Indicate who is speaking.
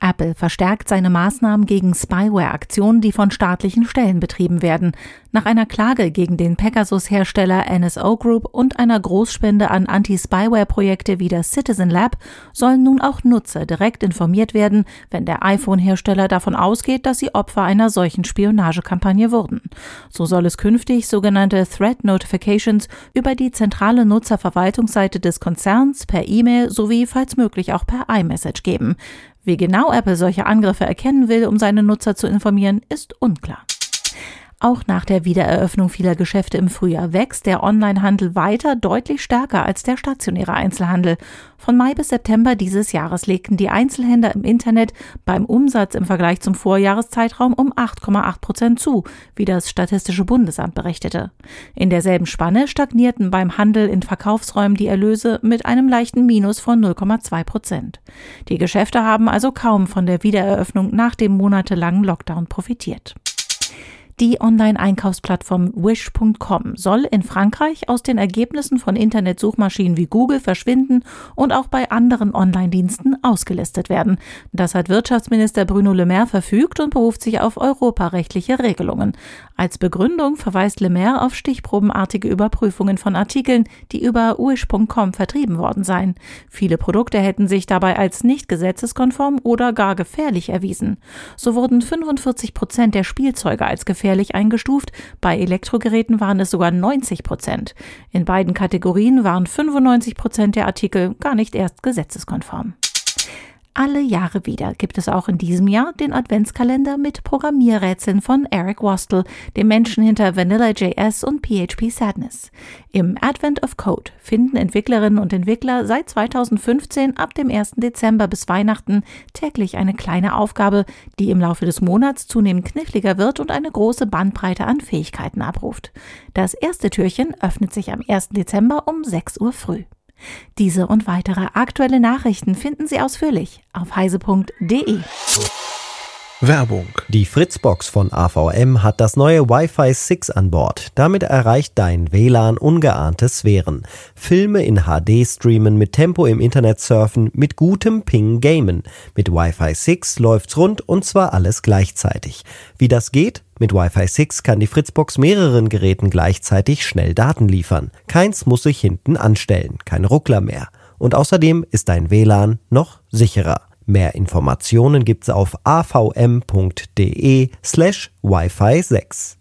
Speaker 1: Apple verstärkt seine Maßnahmen gegen Spyware-Aktionen, die von staatlichen Stellen betrieben werden. Nach einer Klage gegen den Pegasus-Hersteller NSO Group und einer Großspende an Anti-Spyware-Projekte wie das Citizen Lab sollen nun auch Nutzer direkt informiert werden, wenn der iPhone-Hersteller davon ausgeht, dass sie Opfer einer solchen Spionagekampagne wurden. So soll es künftig sogenannte Threat Notifications über die zentrale Nutzerverwaltungsseite des Konzerns per E-Mail sowie falls möglich auch per iMessage geben. Wie genau Apple solche Angriffe erkennen will, um seine Nutzer zu informieren, ist unklar. Auch nach der Wiedereröffnung vieler Geschäfte im Frühjahr wächst der Onlinehandel weiter deutlich stärker als der stationäre Einzelhandel. Von Mai bis September dieses Jahres legten die Einzelhändler im Internet beim Umsatz im Vergleich zum Vorjahreszeitraum um 8,8 Prozent zu, wie das Statistische Bundesamt berichtete. In derselben Spanne stagnierten beim Handel in Verkaufsräumen die Erlöse mit einem leichten Minus von 0,2 Prozent. Die Geschäfte haben also kaum von der Wiedereröffnung nach dem monatelangen Lockdown profitiert. Die Online-Einkaufsplattform Wish.com soll in Frankreich aus den Ergebnissen von Internetsuchmaschinen wie Google verschwinden und auch bei anderen Online-Diensten ausgelistet werden. Das hat Wirtschaftsminister Bruno Le Maire verfügt und beruft sich auf europarechtliche Regelungen. Als Begründung verweist Le Maire auf stichprobenartige Überprüfungen von Artikeln, die über Wish.com vertrieben worden seien. Viele Produkte hätten sich dabei als nicht gesetzeskonform oder gar gefährlich erwiesen. So wurden 45 Prozent der Spielzeuge als gefährlich eingestuft. Bei Elektrogeräten waren es sogar 90 Prozent. In beiden Kategorien waren 95 Prozent der Artikel gar nicht erst gesetzeskonform. Alle Jahre wieder gibt es auch in diesem Jahr den Adventskalender mit Programmierrätseln von Eric Wastel, dem Menschen hinter Vanilla.js und PHP Sadness. Im Advent of Code finden Entwicklerinnen und Entwickler seit 2015 ab dem 1. Dezember bis Weihnachten täglich eine kleine Aufgabe, die im Laufe des Monats zunehmend kniffliger wird und eine große Bandbreite an Fähigkeiten abruft. Das erste Türchen öffnet sich am 1. Dezember um 6 Uhr früh. Diese und weitere aktuelle Nachrichten finden Sie ausführlich auf heise.de.
Speaker 2: Werbung. Die Fritzbox von AVM hat das neue Wi-Fi 6 an Bord. Damit erreicht dein WLAN ungeahnte Sphären. Filme in HD streamen, mit Tempo im Internet surfen, mit gutem Ping gamen. Mit Wi-Fi 6 läuft's rund und zwar alles gleichzeitig. Wie das geht? Mit Wi-Fi 6 kann die Fritzbox mehreren Geräten gleichzeitig schnell Daten liefern. Keins muss sich hinten anstellen, kein Ruckler mehr. Und außerdem ist dein WLAN noch sicherer. Mehr Informationen gibt's auf avm.de slash Wi-Fi 6.